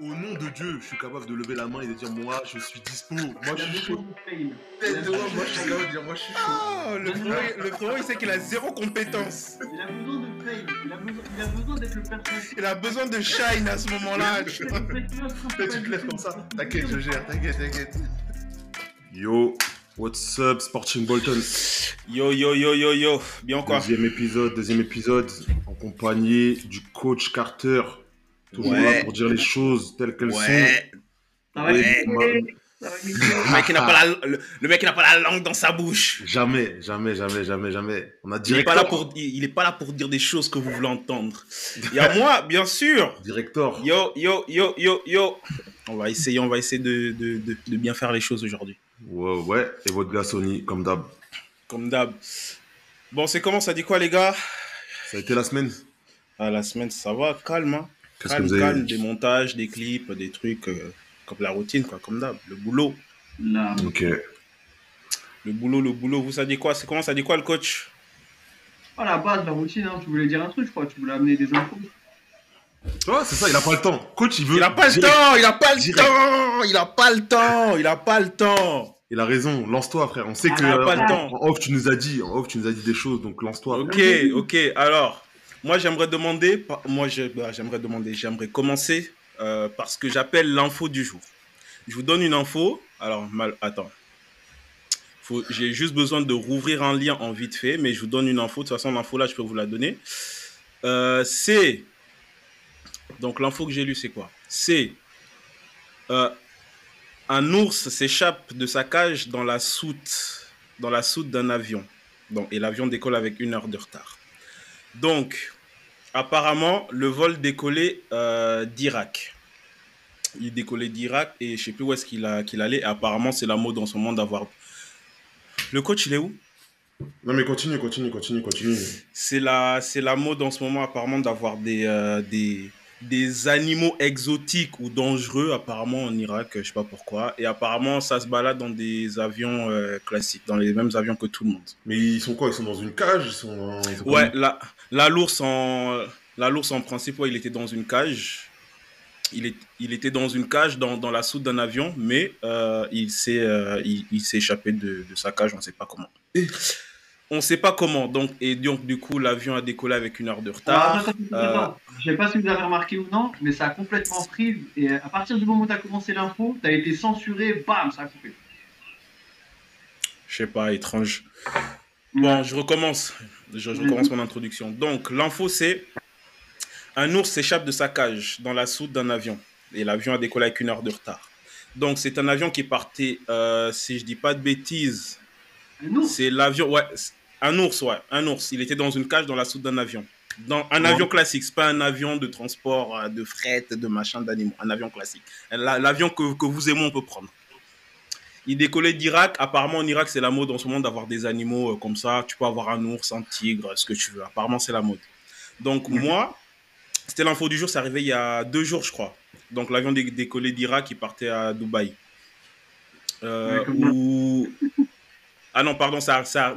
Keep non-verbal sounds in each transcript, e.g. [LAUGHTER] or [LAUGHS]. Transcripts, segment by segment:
au nom de Dieu, je suis capable de lever la main et de dire moi, je suis dispo. Moi, je suis chaud. Tête de moi, moi, je suis capable de dire moi, je suis chaud. Oh, le frérot, le frérot, il sait qu'il a zéro compétence. Il a besoin de fail. Il a besoin, il a besoin d'être le personnage. Il a besoin de shine à ce moment-là. tu te lèves comme ça. T'inquiète, je gère, t'inquiète, t'inquiète. Yo, what's up, Sporting Bolton? Yo, yo, yo, yo, yo. Bien quoi? Deuxième épisode, deuxième épisode, en compagnie du coach Carter. Toujours Ouais. là pour dire les choses telles qu'elles Ouais. Ouais. glisser. Le mec, il n'a pas, la, le, le mec, il n'a pas la langue dans sa bouche. sont. Jamais, jamais, jamais, jamais, jamais. On a Il n'est pas, là pour, il il est pas là pour dire des choses que vous voulez entendre. Il y a moi, bien sûr. Directeur. Yo, yo, yo, yo, yo. On va essayer, on va essayer de, de, de, de bien faire les choses aujourd'hui. Ouais, ouais. Et votre gars Sony, comme d'hab. Comme d'hab. Bon, c'est comment? Ça dit quoi, les gars? Ça a été la semaine ah, La semaine, ça va, calme. Hein. Calme, vous avez calme, des montages, des clips, des trucs euh, comme la routine, quoi, comme d'hab. Le boulot. Là. Ok. Le boulot, le boulot. Vous, ça dit quoi? C'est comment Ça dit quoi, le coach? À la base, la routine, hein. tu voulais dire un truc, je crois. Tu voulais amener des infos. Ouais, c'est ça, il a pas le temps. Coach, il veut. Il a pas le temps, il a pas le temps, il a pas le temps, il a pas le temps. Il a raison, lance-toi, frère. On sait Ah, que. il a pas euh, le temps. En off, tu nous as dit, en off, tu nous as dit des choses, donc lance-toi. Ok, ok. Alors, moi j'aimerais demander, moi bah, j'aimerais demander, j'aimerais commencer euh, par ce que j'appelle l'info du jour. Je vous donne une info. Alors, mal, attends. J'ai juste besoin de rouvrir un lien en vite fait, mais je vous donne une info. De toute façon, l'info là, je peux vous la donner. Euh, c'est donc l'info que j'ai lue, c'est quoi? C'est euh, un ours s'échappe de sa cage dans la soute, dans la soute d'un avion. Donc, et l'avion décolle avec une heure de retard. Donc, apparemment, le vol décollait euh, d'Irak. Il décollait d'Irak et je sais plus où est-ce qu'il allait. Et apparemment, c'est la mode en ce moment d'avoir. Le coach, il est où? Non, mais continue, continue, continue, continue. C'est la, la mode en ce moment, apparemment, d'avoir des, euh, des, des animaux exotiques ou dangereux, apparemment, en Irak, je sais pas pourquoi. Et apparemment, ça se balade dans des avions euh, classiques, dans les mêmes avions que tout le monde. Mais ils sont quoi? Ils sont dans une cage? Ils sont. dans- ils sont Ouais, la, la l'ours en, la l'ours en principe, ouais, il était dans une cage. Il, est, il était dans une cage dans, dans la soute d'un avion, mais euh, il s'est euh, il, il s'est échappé de, de sa cage, on ne sait pas comment. On ne sait pas comment, donc, et donc du coup, l'avion a décollé avec une heure de retard. euh. Je sais pas si vous avez remarqué ou non, mais ça a complètement pris. Et à partir du moment où tu as commencé l'info, tu as été censuré, bam, ça a coupé. Je sais pas, étrange. Bon, je recommence. Je, je recommence mon introduction. Donc, l'info, c'est un ours s'échappe de sa cage dans la soute d'un avion. Et l'avion a décollé avec une heure de retard. Donc, c'est un avion qui partait, euh, si je dis pas de bêtises, c'est l'avion, ouais, un ours, ouais, un ours. Il était dans une cage dans la soute d'un avion. Dans un Ouais. avion classique, c'est pas un avion de transport, euh, de fret, de machin, d'animaux. Un avion classique. La- L'avion que, que vous et moi, on peut prendre. Il décollait d'Irak. Apparemment, en Irak, c'est la mode en ce moment d'avoir des animaux euh, comme ça. Tu peux avoir un ours, un tigre, ce que tu veux. Apparemment, c'est la mode. Donc, Mhm. moi, c'était l'info du jour. C'est arrivé il y a deux jours, je crois. Donc, l'avion dé- décollait d'Irak, il partait à Dubaï. Euh, où- Ah non, pardon, ça. ça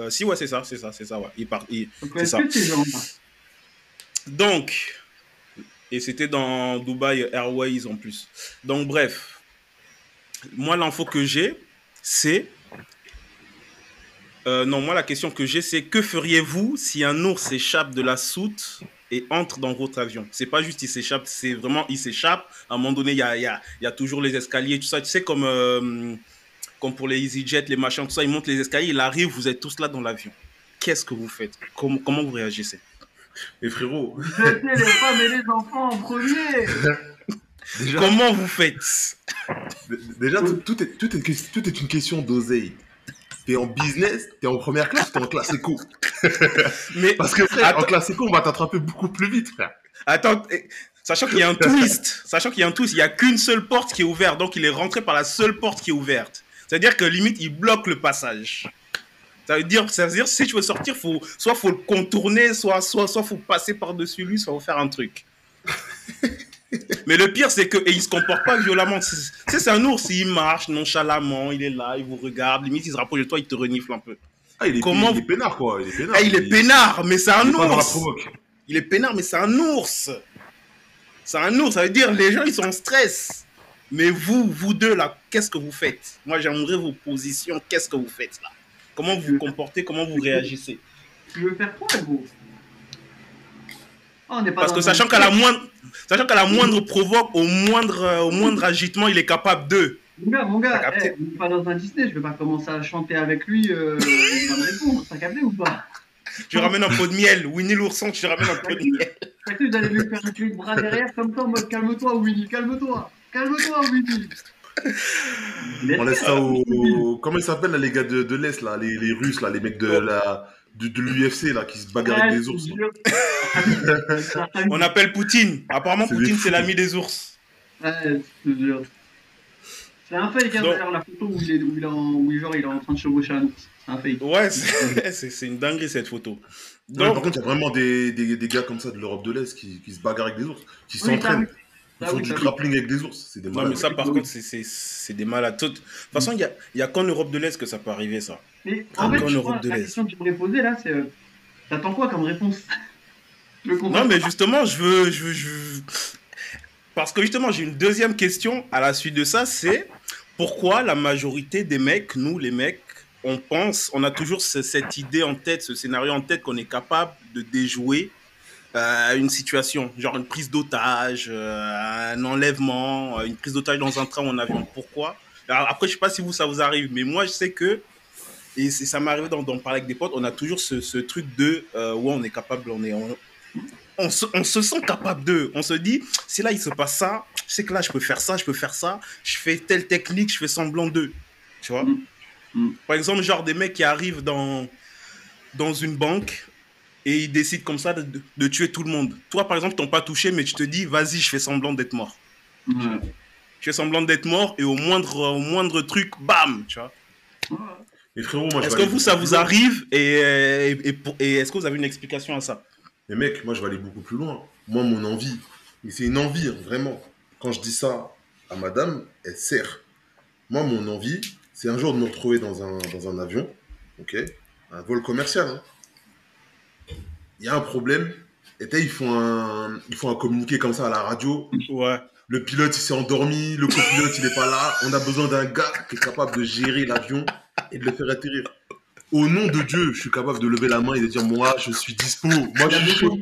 euh, si, ouais, c'est ça, c'est ça, c'est ça, ouais. Il part, il- est-ce ça. donc, et c'était dans Dubai Airways en plus. Donc, bref, moi, l'info que j'ai, c'est. Euh, non, moi, la question que j'ai, c'est que feriez-vous si un ours s'échappe de la soute et entre dans votre avion? C'est pas juste il s'échappe, c'est vraiment il s'échappe. À un moment donné, il y a, y a toujours les escaliers, tout ça. Tu sais, comme, euh, comme pour les EasyJet, les machins, tout ça, il monte les escaliers, il arrive, vous êtes tous là dans l'avion. Qu'est-ce que vous faites? Comment, comment vous réagissez? Mais frérot, Jetez les femmes et les enfants en premier [LAUGHS] déjà, Comment vous faites? Déjà tout, tout est, tout, est, que- tout est une question d'oseille. T'es en business, t'es en première classe, t'es en classe éco. [LAUGHS] Mais Parce que frère, Attends. en classe éco, on va t'attraper beaucoup plus vite, frère. attends, eh, sachant qu'il y a un twist, sachant qu'il y a un twist, il y a qu'une seule porte qui est ouverte, donc il est rentré par la seule porte qui est ouverte. C'est-à-dire que limite il bloque le passage. Ça veut dire, ça veut dire si tu veux sortir, faut soit faut le contourner, soit soit soit faut passer par dessus lui, soit faut faire un truc. [LAUGHS] Mais le pire, c'est que et il se comporte pas violemment. C'est un ours, il marche nonchalamment, il est là, il vous regarde, limite il se rapproche de toi, il te renifle un peu. Ah, il est, Comment il est peinard, quoi. Il est peinard. Ah, il est peinard, mais c'est un il ours. Il est peinard, mais c'est un ours. C'est un ours, ça veut dire les gens ils sont en stress. Mais vous, vous deux là, qu'est-ce que vous faites? Moi j'aimerais vos positions, qu'est-ce que vous faites là? Comment vous vous comportez, comment vous réagissez? Tu veux faire quoi, gros on pas Parce que sachant qu'à la moindre, sachant qu'à la moindre provoque, au moindre, euh, au moindre agitement, il est capable de. Mon gars, mon gars, eh, on n'est pas dans un Disney, je vais pas commencer à chanter avec lui, euh, il va me répondre, t'as capté ou pas? Tu ramènes un pot de miel, Winnie l'ourson, tu ramènes un pot de miel. T'as cru lui faire un clé de bras derrière comme ça en mode calme-toi Winnie, calme-toi, calme-toi Winnie. On laisse ça au. au- Comment ils s'appellent là, les gars de, de l'Est, là, les, les Russes, là, les mecs de la de, de l'UFC là, qui se bagarrent avec des ours. là. On appelle Poutine. Apparemment, C'est Poutine, c'est l'ami des ours. Ouais. C'est un fake hein, Donc- derrière la photo où il est, où il est en, où genre, il est en train de chevaucher un ours. C'est un fake. Ouais, c'est [LAUGHS] c'est- c'est une dinguerie cette photo. Non, par Donc, contre, il y a vraiment des, des, des gars comme ça de l'Europe de l'Est qui, qui se bagarrent avec des ours, qui Oui, s'entraînent, ça, qui Ah font oui, du grappling avec des ours. C'est des non, malades. mais ça, par Oui. contre, c'est- des malades. De toute façon, il y a, y a qu'en Europe de l'Est que ça peut arriver, ça. Mais en fait, Europe de la question que tu pourrais poser là, c'est. euh, T'attends quoi comme réponse? [LAUGHS] Je Non, mais justement, je veux, je veux, je veux- Parce que justement, j'ai une deuxième question à la suite de ça, c'est pourquoi la majorité des mecs, nous les mecs, on pense, on a toujours ce- cette idée en tête, ce scénario en tête qu'on est capable de déjouer euh, une situation, genre une prise d'otage, euh, un enlèvement, euh, une prise d'otage dans un train ou en avion. Pourquoi? Alors, Après, je sais pas si vous, ça vous arrive, mais moi, je sais que, et ça m'est arrivé d'en parler avec des potes, on a toujours ce, ce truc de, euh, ouais, on est capable, on est... on- on se, on se sent capable d'eux. On se dit, si là il se passe ça, je sais que là je peux faire ça, je peux faire ça, je fais telle technique, je fais semblant d'eux. Tu vois? Mm. Mm. Par exemple, genre des mecs qui arrivent dans, dans une banque et ils décident comme ça de, tuer tout le monde. Toi, par exemple, t'ont pas touché, mais tu te dis, vas-y, je fais semblant d'être mort. Je fais semblant d'être mort et au moindre, au moindre truc, bam, tu vois. Mais frérot, moi, je Est-ce que vous, ça vous arrive et, et, et pour- et est-ce que vous avez une explication à ça? Mais mec, moi, je vais aller beaucoup plus loin. Moi, mon envie, et c'est une envie, hein, vraiment. Quand je dis ça à madame, elle sert. Moi, mon envie, c'est un jour de me retrouver dans un, dans un avion, ok? Un vol commercial. hein. Il y a un problème, et ils font un, ils font un communiqué comme ça à la radio. Ouais. Le pilote, il s'est endormi, le copilote, il n'est pas là. On a besoin d'un gars qui est capable de gérer l'avion et de le faire atterrir. Au nom de Dieu, je suis capable de lever la main et de dire Moi, je suis dispo. Moi, je suis chaud.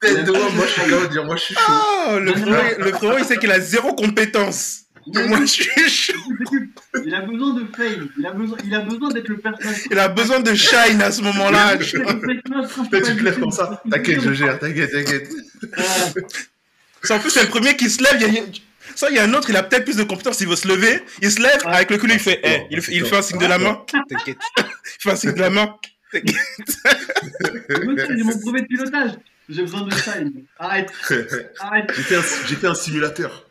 Tête de moi, moi, je suis capable de dire Moi, je suis chaud. Oh, le frérot, le frérot, il sait qu'il a zéro compétence. Mais Moi, je suis chaud. Il a besoin de fame. Il a besoin, il a besoin d'être le personnage. Il a besoin de shine à ce moment-là. tu te lèves comme ça. T'inquiète, je gère. T'inquiète, t'inquiète. C'est En plus, c'est le premier qui se lève. il y a- Ça, il y a un autre, il a peut-être plus de compétence. Il veut se lever. Il se lève. Avec le cul, il fait. eh, il, il fait un signe de la main. T'inquiète. Il fait un signe de la main. T'inquiète. J'ai mon brevet de pilotage. J'ai besoin de shine. Arrête, [LAUGHS] arrête. Fait, un, j'ai fait un simulateur.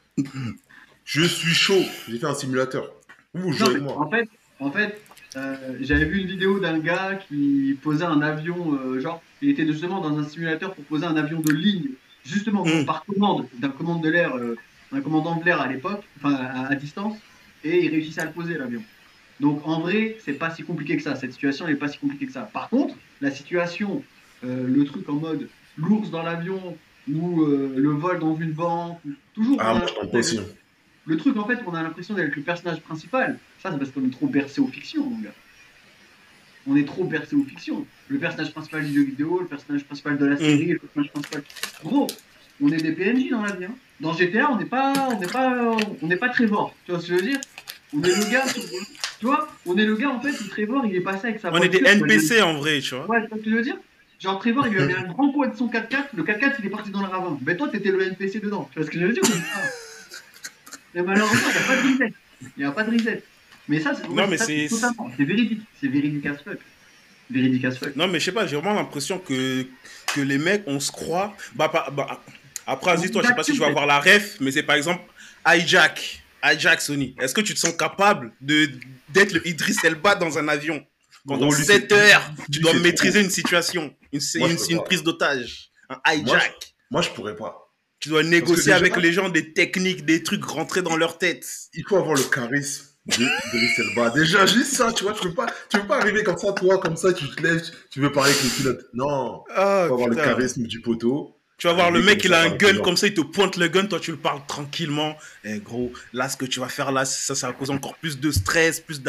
Je suis chaud. J'ai fait un simulateur. Vous, jouez avec moi. en fait, en fait euh, j'avais vu une vidéo d'un gars qui posait un avion, euh, genre, il était justement dans un simulateur pour poser un avion de ligne, justement Mm. par commande, d'un commande de l'air, euh, commandant de l'air à l'époque, enfin à, à distance, et il réussissait à le poser l'avion. Donc en vrai, c'est pas si compliqué que ça. Cette situation n'est pas si compliquée que ça. Par contre, la situation, le truc en mode l'ours dans l'avion ou le vol dans une banque, ou- toujours. Ah, moi, je. Le truc, en fait, on a l'impression d'être le personnage principal. Ça, c'est parce qu'on est trop bercé aux fictions, mon gars. On est trop bercé aux fictions. Le personnage principal du jeu vidéo, le personnage principal de la série, le personnage principal. Gros, on est des PNJ dans la vie. hein. Dans GTA, on n'est pas, on n'est pas, on n'est pas Trevor. Tu vois ce que je veux dire? On est le gars. Tu vois On est le gars en fait où Trevor, il est passé avec sa On est des NPC en vrai, tu vois. Ouais, tu vois ce que je veux dire? Genre Trevor, il lui a mis un grand pot de son 4x4, le 4x4 il est parti dans le ravin. Ben toi, t'étais le NPC dedans. Tu vois ce que je veux dire Mais malheureusement, il n'y a pas de reset. Il n'y a pas de reset. Mais ça, c'est Non, mais c'est- totalement- C'est véridique. C'est véridique as fuck. Véridique as fuck. Non, mais je sais pas, j'ai vraiment l'impression que, que les mecs, on se croit. Bah, bah, bah, après, Aziz, toi, je sais pas si je vais avoir la ref, mais c'est par exemple Hijack. Hijack, Sony. Est-ce que tu te sens capable de d'être le Idriss Elba dans un avion? Pendant Gros, lui, 7 c'est- heures, tu dois maîtriser trop. une situation, une, Moi, je une, prise d'otage, un hijack. Moi, je pourrais pas. Tu dois négocier déjà- avec les gens des techniques, des trucs rentrer dans leur tête. Il faut avoir le charisme de Idriss Elba. Déjà, juste ça, tu vois, tu peux pas, tu peux pas arriver comme ça, toi, comme ça, tu te lèves, tu veux parler avec le pilote. Non, Ah, il faut avoir le charisme du poteau. Tu vas voir le mec, il a un gun comme ça, il te pointe le gun, toi tu le parles tranquillement. Eh gros, là ce que tu vas faire là, ça, ça va causer encore plus de stress, plus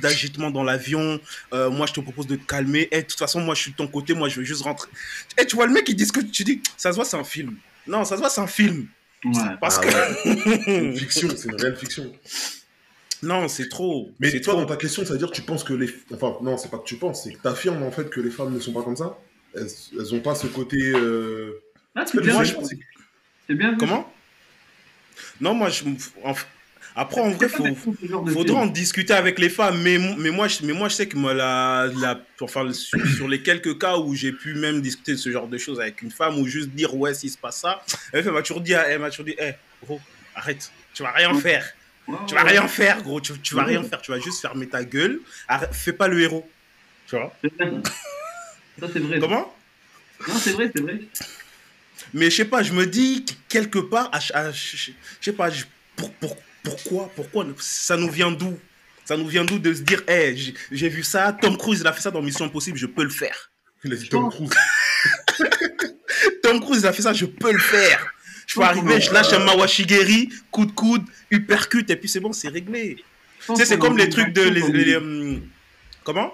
d'agitement dans l'avion. Euh, moi je te propose de te calmer. Eh, de toute façon, moi je suis de ton côté, moi je veux juste rentrer. Eh, tu vois le mec, il dit ce que tu dis, ça se voit, c'est un film. Non, ça se voit, c'est un film. Ouais. Parce Ah que. ouais. C'est une fiction, c'est une réelle fiction. non, c'est trop. Mais toi, trop. dans ta question, ça veut dire que tu penses que les. Enfin, non, c'est pas que tu penses, c'est que tu affirmes en fait que les femmes ne sont pas comme ça? Elles, elles ont pas ce côté. euh, Là, c'est bien, bien. vu. Comment? Non, moi je. Après, en vrai, de Faudra en discuter avec les femmes, mais, mais, moi, je, mais moi je sais que moi, la, la, enfin, sur, sur les quelques cas où j'ai pu même discuter de ce genre de choses avec une femme ou juste dire ouais, s'il se passe ça, elle m'a toujours dit, elle m'a toujours dit, hé, gros, arrête, tu vas rien faire, tu vas rien faire, gros, tu, tu vas rien faire, tu vas juste fermer ta gueule, arrête, fais pas le héros. Tu vois ça. C'est vrai. Comment? Non, c'est vrai, c'est vrai. Mais je sais pas, je me dis que quelque part, je sais pas, pour, pour- pourquoi, pourquoi, ça nous vient d'où? Ça nous vient d'où de se dire, hé, j'ai- vu ça, Tom Cruise, il a fait ça dans Mission Impossible, je peux le faire. Il a dit Tom Cruise. [LAUGHS] Tom Cruise, il a fait ça, je peux le faire. Je peux arriver, je lâche un Mawashigeri, coup de coude, uppercut, et puis c'est bon, c'est réglé. Tu sais, c'est comme les trucs de. les- hum, comment?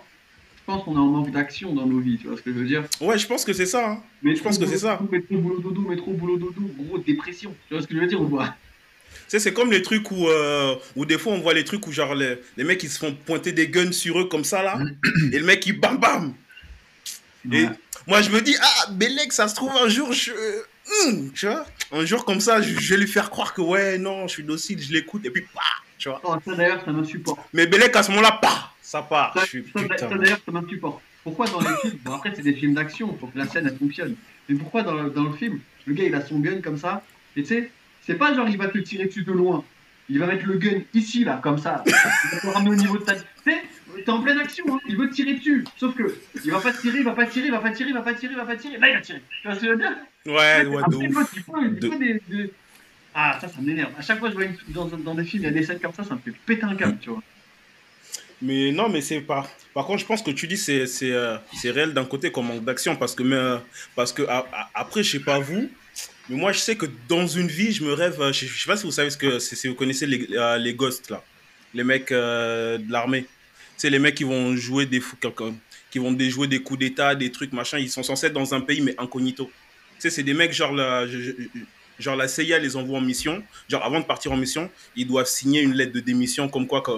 Je pense qu'on a un manque d'action dans nos vies, tu vois ce que je veux dire? Ouais, je pense que c'est ça. hein. Mais Je pense que c'est ça. Métro boulot dodo, métro boulot dodo, gros dépression. Tu vois ce que je veux dire ou pas? Tu sais, c'est comme les trucs où, euh, où des fois on voit les trucs où genre les, les mecs ils se font pointer des guns sur eux comme ça là, et le mec il bam bam. Et Ouais. moi je me dis, ah, Belek, ça se trouve un jour, je, hum, tu vois, un jour comme ça, je, je vais lui faire croire que ouais, non, je suis docile, je l'écoute, et puis bah, tu vois. Oh, ça d'ailleurs, ça m'insupporte. Mais Belek à ce moment-là, pas, ça part. Ça, ça, ça, d'ailleurs, ça m'insupporte. Pourquoi dans les films Bon, après, c'est des films d'action, faut que la scène elle fonctionne. Mais pourquoi dans le, dans le film, le gars il a son gun comme ça, et tu sais, c'est pas genre il va te tirer dessus de loin. Il va mettre le gun ici, là, comme ça. Il va te ramener au niveau de ta. Tu sais, t'es en pleine action, hein. il veut te tirer dessus. Sauf que, il va pas te tirer, il va pas te tirer, il va pas te tirer, il va pas te tirer, il va pas te tirer. Là, il va tirer. Tu vois ce que je veux dire? Ouais, ouais, Après, de il ouf. faut- il faut, il De- faut des, des- Ah, ça, ça m'énerve. À chaque fois que je vois une- dans, dans des films, il y a des scènes comme ça, ça me fait péter un câble, tu vois. Mais non, mais c'est pas. Par contre, je pense que tu dis c'est c'est euh, c'est réel d'un côté comme manque d'action parce que mais, euh, parce que a- a- après je sais pas vous, mais moi je sais que dans une vie je me rêve. euh, Je, je sais pas si vous savez ce que. Si vous connaissez les euh, les ghosts là, les mecs euh, de l'armée. C'est les mecs qui vont jouer des qui vont déjouer des coups d'état, des trucs machin. Ils sont censés être dans un pays mais incognito. Tu sais, c'est des mecs genre la genre la CIA les envoie en mission. Genre avant de partir en mission, ils doivent signer une lettre de démission comme quoi que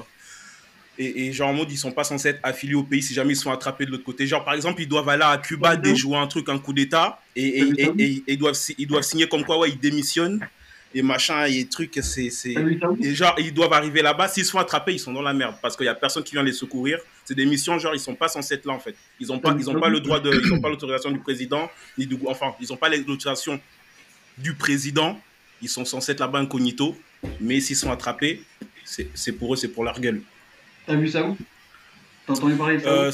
et, et genre en mode ils sont pas censés être affiliés au pays si jamais ils sont attrapés de l'autre côté. Genre par exemple ils doivent aller à Cuba déjouer un truc, un coup d'état et, ils, doivent, si- ils doivent signer comme quoi ouais ils démissionnent et machin et trucs c'est c'est et genre ils doivent arriver là-bas s'ils se font attraper ils sont dans la merde parce qu'il y a personne qui vient les secourir. C'est des missions genre ils sont pas censés être là en fait. Ils ont pas ils ont pas le droit de ils ont pas l'autorisation du président ni du enfin ils ont pas l'autorisation du président. Ils sont censés être là-bas incognito mais s'ils sont attrapés c'est c'est pour eux c'est pour leur gueule. T'as vu ça où? T'as entendu parler de ça Euh,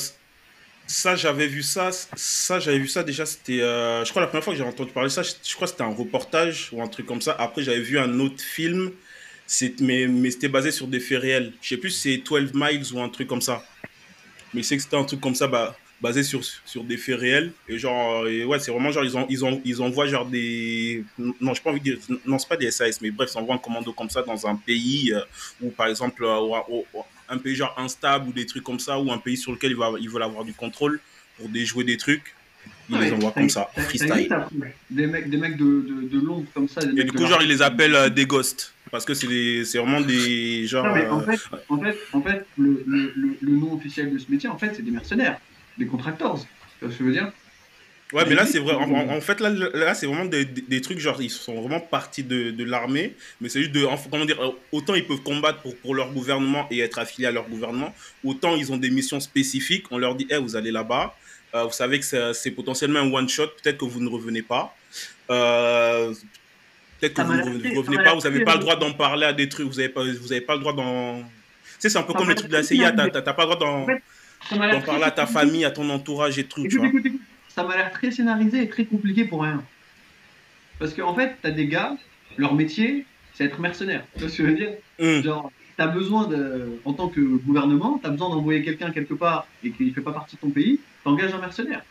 ça, j'avais vu ça. Ça, j'avais vu ça déjà. C'était, euh, je crois, la première fois que j'ai entendu parler de ça, je, crois c'était un reportage ou un truc comme ça. Après, j'avais vu un autre film, mais, mais c'était basé sur des faits réels. Je sais plus si c'est 12 Miles ou un truc comme ça. Mais c'est que c'était un truc comme ça, basé sur, sur des faits réels. Et genre, et ouais, c'est vraiment genre, ils, ont, ils, ont, ils envoient genre des. Non, j'ai pas envie de dire. Non, c'est pas des SAS, mais bref, ils envoient un commando comme ça dans un pays euh, où, par exemple, euh, un pays genre instable ou des trucs comme ça, ou un pays sur lequel ils, va, ils veulent avoir du contrôle pour déjouer des trucs. Ils Ouais, les envoient comme ça, freestyle. ça, Des mecs, des mecs de, de, de Londres comme ça. des Et mecs du coup, genre, ils les appellent euh, des ghosts. Parce que c'est vraiment des. Genre. Non, mais en euh, fait, en fait, en fait le, le, le, le nom officiel de ce métier, en fait, c'est des mercenaires, des contractors. Tu vois ce que je veux dire? Ouais, mais là, c'est vrai. En, en- en fait, là, là c'est vraiment des, des- des trucs, genre, ils sont vraiment partis de, de l'armée. Mais c'est juste de. en- Comment dire euh, Autant ils peuvent combattre pour, pour leur gouvernement et être affiliés à leur gouvernement, autant ils ont des missions spécifiques. On leur dit, hey, vous allez là-bas. Euh, vous savez que c'est potentiellement un one-shot. Peut-être que vous ne revenez pas. Euh, Peut-être que vous ne revenez, pas. Vous n'avez pas le droit d'en parler à des trucs. Vous n'avez pas, vous avez pas le droit d'en. Tu sais, c'est un peu comme m'a les trucs de la CIA. t'as pas le droit d'en parler à ta famille, à ton entourage et tout. Tu vois. Ça m'a l'air très scénarisé et très compliqué pour rien. Parce qu'en fait, t'as des gars, leur métier, c'est être mercenaire. Tu vois ce que je veux dire Hum. Genre, t'as besoin de, en tant que gouvernement, t'as besoin d'envoyer quelqu'un quelque part et qu'il fait pas partie de ton pays, t'engages un mercenaire.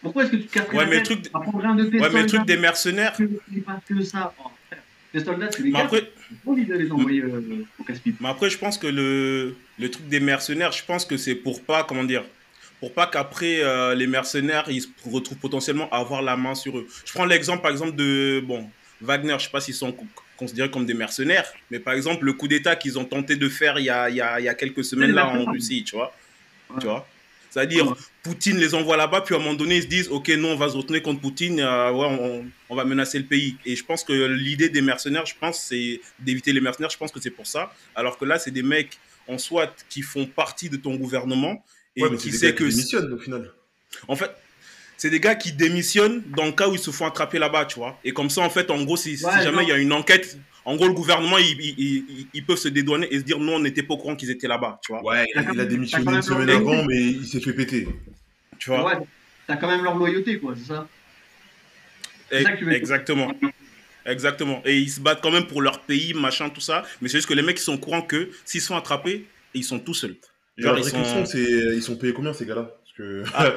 Pourquoi est-ce que tu te casserais Ouais, mais truc, un de tes ouais, mais le truc des mercenaires. c'est pas que ça. Oh. Les soldats, c'est les Mais après, les envoyer euh, au casse-pipe. mais après, je pense que le, le truc des mercenaires, je pense que c'est pour pas, comment dire, pour pas qu'après euh, les mercenaires ils se retrouvent potentiellement à avoir la main sur eux. Je prends l'exemple par exemple de bon Wagner, je sais pas s'ils sont co- considérés comme des mercenaires, mais par exemple le coup d'État qu'ils ont tenté de faire il y a, il y a, il y a quelques semaines là en Russie, tu vois, Ouais. tu vois. C'est-à-dire Ouais. Poutine les envoie là-bas, puis à un moment donné ils se disent ok non on va se retourner contre Poutine, euh, ouais on, on va menacer le pays. Et je pense que l'idée des mercenaires, je pense c'est d'éviter les mercenaires, je pense que c'est pour ça. Alors que là c'est des mecs en soit qui font partie de ton gouvernement et Ouais, mais qui sait que démissionnent au final. en fait, c'est des gars qui démissionnent dans le cas où ils se font attraper là-bas, tu vois. Et comme ça, en fait, en gros, si, jamais il y a une enquête, en gros, le gouvernement, ils, ils- ils- ils peuvent se dédouaner et se dire, non, on n'était pas au courant qu'ils étaient là-bas, tu vois. Ouais, il a, il a démissionné une semaine leur- avant, mais il s'est fait péter. Tu vois Ouais, t'as quand même leur loyauté, quoi, c'est ça c'est ça que tu veux dire. Exactement. Exactement. Et ils se battent quand même pour leur pays, machin, tout ça. Mais c'est juste que les mecs, ils sont au courant que s'ils sont attrapés, ils sont tout seuls. Genre, la ils vraie question, sont... c'est ils sont payés combien ces gars-là? Que. Ah.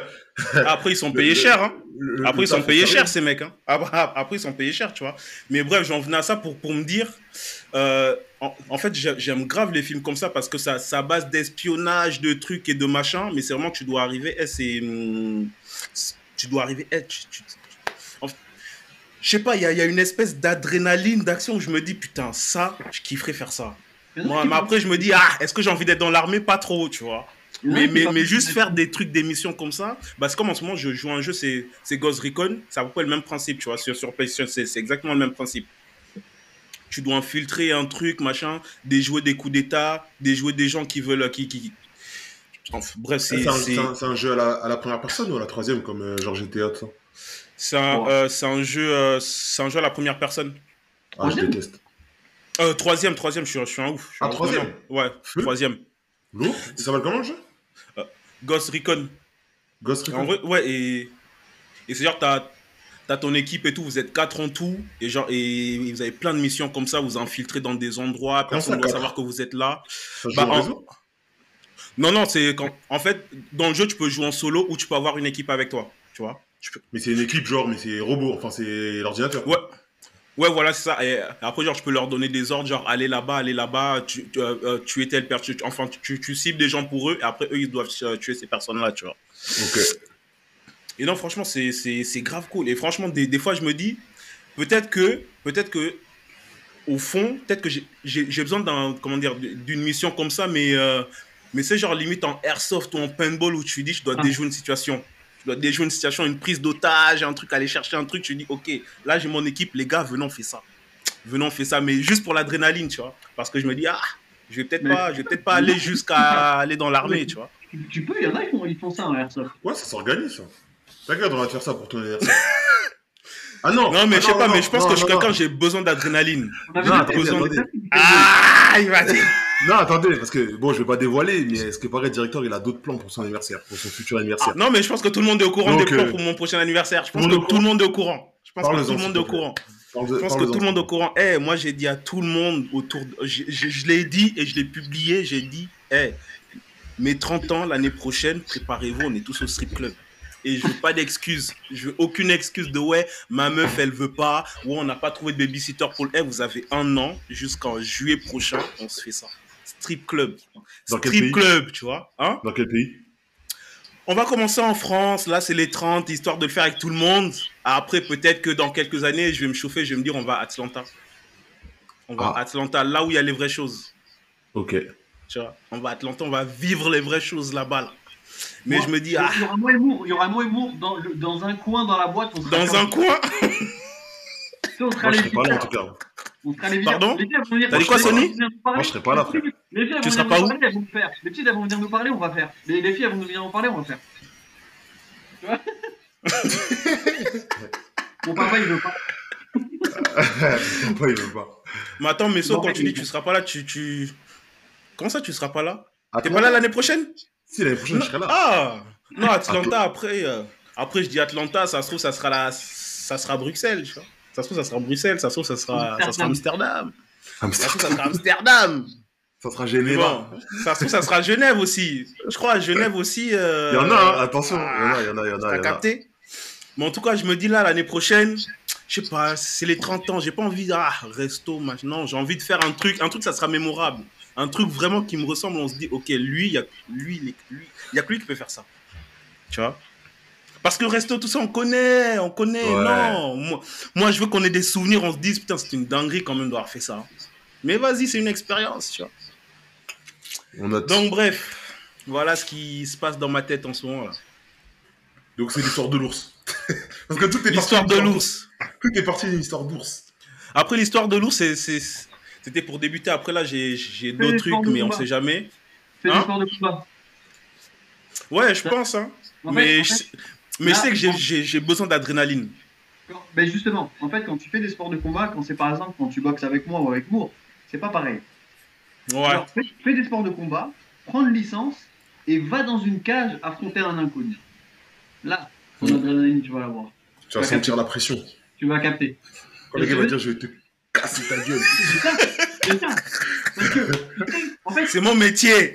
[LAUGHS] Après, ils sont payés le- cher, hein. le- Après, le ils sont payés cher, ces mecs. Hein. Après, ils sont payés cher, tu vois. Mais bref, j'en venais à ça pour, pour me dire. euh, en, en fait, j'ai- j'aime grave les films comme ça parce que ça, ça base d'espionnage, de trucs et de machin. Mais c'est vraiment que tu dois arriver. eh, c'est. hum, c'est- Tu dois arriver. eh, tu- tu- je sais pas, il y a, il y a une espèce d'adrénaline, d'action où je me dis, putain, ça, je kifferais faire ça. Moi, mais après, je me dis, ah, est-ce que j'ai envie d'être dans l'armée? Pas trop, tu vois. Mais, mais, mais juste faire des trucs, des missions comme ça, bah, c'est comme en ce moment, je joue un jeu, c'est c'est Ghost Recon, c'est à peu près le même principe, tu vois, sur, sur PlayStation, c'est c'est exactement le même principe. Tu dois infiltrer un truc, machin, déjouer des coups d'état, déjouer des gens qui veulent. Qui, qui... Enfin, bref, c'est C'est un, un- jeu à la, à la première personne ou à la troisième, comme euh, genre GTA, ça? C'est un, euh, c'est un, jeu, euh, c'est un jeu à la première personne. Ah, je déteste. Euh, troisième, troisième, je suis, je suis un ouf. je suis Ah, un troisième. Ouais, Feu troisième. Lourd Ça s'appelle comment le jeu? Ghost Recon. Ghost Recon En vrai, ouais, et, et c'est genre, t'as as ton équipe et tout, vous êtes quatre en tout, et genre, et vous avez plein de missions comme ça, vous infiltrez dans des endroits, personne ne doit savoir que vous êtes là. Ça Bah, en- Non, non, c'est quand. En fait, dans le jeu, tu peux jouer en solo ou tu peux avoir une équipe avec toi, tu vois. Tu peux- Mais c'est une équipe, genre, mais c'est robot, enfin, c'est l'ordinateur. Ouais. Ouais, voilà, c'est ça. Et après, genre, je peux leur donner des ordres, genre, allez là-bas, allez là-bas, tu, tu, euh, euh, tuer telle personne. Enfin, tu, tu, cibles des gens pour eux, et après, eux, ils doivent euh, tuer ces personnes-là, tu vois. Ok. Et non, franchement, c'est c'est- c'est grave cool. Et franchement, des, des fois, je me dis, peut-être que, peut-être que, au fond, peut-être que j'ai- j'ai j'ai besoin d'un, comment dire, d'une mission comme ça, mais, euh, mais c'est genre limite en airsoft ou en paintball où tu dis, je dois Ah. déjouer une situation. Je dois déjouer une situation, une prise d'otage, un truc, aller chercher un truc. Tu dis, ok, là, j'ai mon équipe, les gars, venons, on fait ça. Venons, on fait ça, mais juste pour l'adrénaline, tu vois. Parce que je me dis, ah, je vais peut-être Mais- pas, je vais peut-être pas aller jusqu'à aller dans l'armée, tu vois. Tu, tu peux, il y en a qui font, ils font ça en airsoft. Ouais, ça s'organise, ça. T'inquiète, on va te faire ça pour ton anniversaire. [LAUGHS] ah non Non, mais ah je sais pas, non, mais je pense non, que je suis quelqu'un, j'ai besoin d'adrénaline. Déjà fait- Ah, il va dire. Non, attendez, parce que, bon, je vais pas dévoiler, mais est-ce que paraît, le directeur, il a d'autres plans pour son anniversaire, pour son futur anniversaire? Non, mais je pense que tout le monde est au courant Donc, des plans euh, pour mon prochain anniversaire. Je pense tout le monde que tout le monde est au courant. Je pense que tout le monde est au courant. Je pense que tout le monde est au courant. Eh, moi, j'ai dit à tout le monde autour. de- Je, je- je l'ai dit et je l'ai publié. J'ai dit, eh, mes 30 ans l'année prochaine, préparez-vous, on est tous au strip club. Et je veux pas d'excuses. Je veux aucune excuse de ouais, ma meuf, elle veut pas. Ou on n'a pas trouvé de babysitter pour le. Eh, vous avez un an jusqu'en juillet prochain, on se fait ça. Strip club. Dans quel Strip pays club, tu vois. Hein Dans quel pays on va commencer en France, là c'est les 30, histoire de le faire avec tout le monde. Après, peut-être que dans quelques années, je vais me chauffer, je vais me dire on va à Atlanta. On va Ah. à Atlanta, là où il y a les vraies choses. Ok. Tu vois, on va à Atlanta, on va vivre les vraies choses là-bas. là. Mais Moi, je me dis, Il ah, y aura moi et Moore, il y aura dans, le- dans un coin dans la boîte. On sera dans un coin. Moi, je les serai pas là, en tout cas. On sera les videurs. Pardon Les filles, elles vont venir- T'as dit quoi, Sony. Moi, je serai pas là, frère. Les filles, elles Tu vont seras venir pas nous où parler, elles vont faire. Les petites, elles vont venir nous parler, on va faire. Les, les filles, elles vont venir nous parler, on va faire. Tu vois [LAUGHS] Mon papa, il veut pas. [LAUGHS] Pourquoi il veut pas Mais attends, mais Non, quand mais tu dis il- tu seras pas là, tu. tu... Comment ça, tu seras pas là? T'es pas là l'année prochaine? Si, l'année prochaine, je serai là. Ah Non, Atlanta, après, euh, après je dis Atlanta, ça se trouve, ça sera, la, ça sera Bruxelles, tu vois. Ça se trouve, ça sera Bruxelles, ça se trouve, ça sera, ça sera Amsterdam. Ça se trouve, ça sera Amsterdam. Ça sera gêné, bon, ça se trouve, ça sera Genève aussi. Je crois à Genève aussi. euh, Il y en a, hein, attention. Il y en ah, a, il y en a, il y en a. T'as a. capté Mais en tout cas, je me dis là, l'année prochaine, je sais pas, c'est les 30 ans, j'ai pas envie de, ah, resto, maintenant, j'ai envie de faire un truc, un truc, ça sera mémorable. Un truc vraiment qui me ressemble, on se dit, ok, lui, il y a, lui, lui, il y a que lui qui peut faire ça. Tu vois? Parce que resto, tout ça, on connaît, on connaît, Ouais. non. Moi, moi, je veux qu'on ait des souvenirs, on se dise, putain, c'est une dinguerie quand même d'avoir fait ça. Mais vas-y, c'est une expérience, tu vois. On note. Donc, bref, voilà ce qui se passe dans ma tête en ce moment. là. Donc c'est l'histoire de l'ours. [LAUGHS] Parce que tout est L'histoire de l'ours. Tout est parti d'une histoire d'ours. Après, l'histoire de l'ours, c'est- c'est- c'était pour débuter. Après, là, j'ai j'ai d'autres trucs, l'histoire mais on combat. sait jamais. Fais Hein sports de combat. Ouais, je pense, hein. En fait- mais en je, mais je là, sais que j'ai- besoin d'adrénaline. ben justement, en fait, quand tu fais des sports de combat, quand c'est par exemple quand tu boxes avec moi ou avec Moore, c'est pas pareil. Ouais. Alors, fais, fais des sports de combat, prends une licence et va dans une cage affronter un inconnu. Là, ton Mm. adrénaline, tu vas l'avoir. Tu vas sentir la pression. Tu vas capter. Quand le gars va dire je vais te casser ta gueule. C'est ça, c'est ça. Parce que, en fait, C'est mon métier.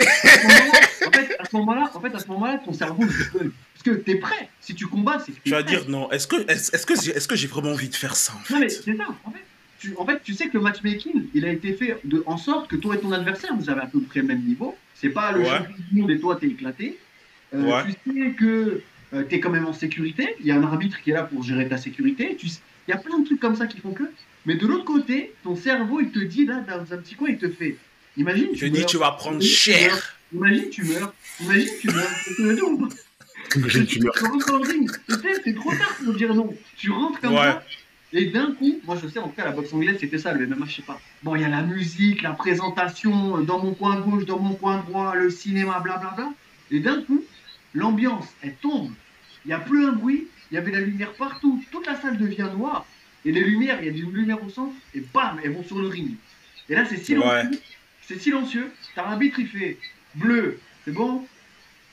en fait, à ce moment-là, en fait, à ce moment-là, ton cerveau. Parce que t'es prêt. Si tu combats, c'est que Tu vas dire non. Est-ce que est-ce que j'ai est-ce que j'ai vraiment envie de faire ça en Non mais fait? c'est ça, en fait. Tu, en fait, tu sais que le matchmaking, il a été fait de, en sorte que toi et ton adversaire, vous avez à peu près le même niveau. C'est pas le Ouais. champion du monde et toi, t'es éclaté. Euh, Ouais. Tu sais que euh, t'es quand même en sécurité. Il y a un arbitre qui est là pour gérer ta sécurité. Tu sais- Il y a plein de trucs comme ça qui font que. Mais de l'autre côté, ton cerveau, il te dit là, dans un petit coin, il te fait. Imagine, Je tu dis meurs. tu vas prendre Imagine, tu cher. meurs. Imagine, tu meurs. Imagine, tu meurs. [LAUGHS] Imagine, tu rentres dans le ring. Tu sais, c'est trop tard pour dire non. Tu rentres comme Ouais. ça. Et d'un coup, moi je sais en tout cas la boxe anglaise c'était ça, le MMA je sais pas. Bon, il y a la musique, la présentation, euh, dans mon coin gauche, dans mon coin droit, le cinéma, blablabla. Et d'un coup, l'ambiance, elle tombe. Il n'y a plus un bruit, il y avait la lumière partout. Toute la salle devient noire. Et les lumières, il y a des lumières au centre, et bam, elles vont sur le ring. Et là c'est silencieux. Ouais. C'est silencieux. T'as l'arbitre, il fait bleu, c'est bon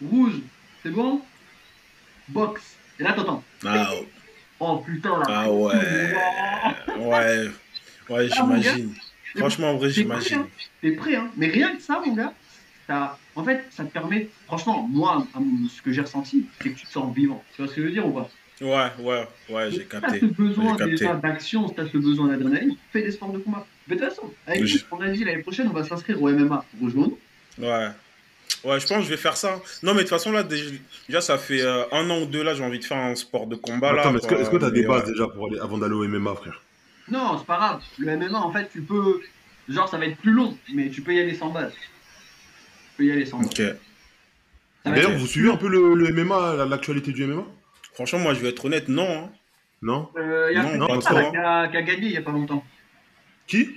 Rouge, c'est bon Box. Et là t'entends. Ah, Oh putain là. ah ouais. [LAUGHS] Ouais. Ouais, Ah, j'imagine. Franchement, en vrai, T'es prêt, j'imagine. hein. T'es prêt, hein. Mais rien que ça, mon gars, ça, en fait, ça te permet, franchement, moi, ce que j'ai ressenti, c'est que tu te sens vivant. Tu vois ce que je veux dire ou pas? Ouais, ouais, ouais, j'ai Si t'as capté. ce besoin capté. déjà d'action, si t'as ce besoin d'adrénaline, fais des sports de combat. Mais de toute façon, avec Je- nous, on a dit l'année prochaine, on va s'inscrire au MMA. Rejoins-nous. Ouais. Ouais, je pense que je vais faire ça. Non, mais de toute façon, là, déjà, déjà, ça fait euh, un an ou deux, là, j'ai envie de faire un sport de combat. là, Attends, mais est-ce que que t'as des bases ouais. déjà pour aller avant d'aller au MMA, frère? Non, c'est pas grave. Le MMA, en fait, tu peux. Genre, ça va être plus long, mais tu peux y aller sans base. Tu peux y aller sans base. Ok. D'ailleurs, vous suivez un peu le, le MMA, la- l'actualité du MMA Franchement, moi, je vais être honnête, non. hein. Non? Euh, il y a Non, là, trop, qui, a, qui a gagné il y a pas longtemps. Qui?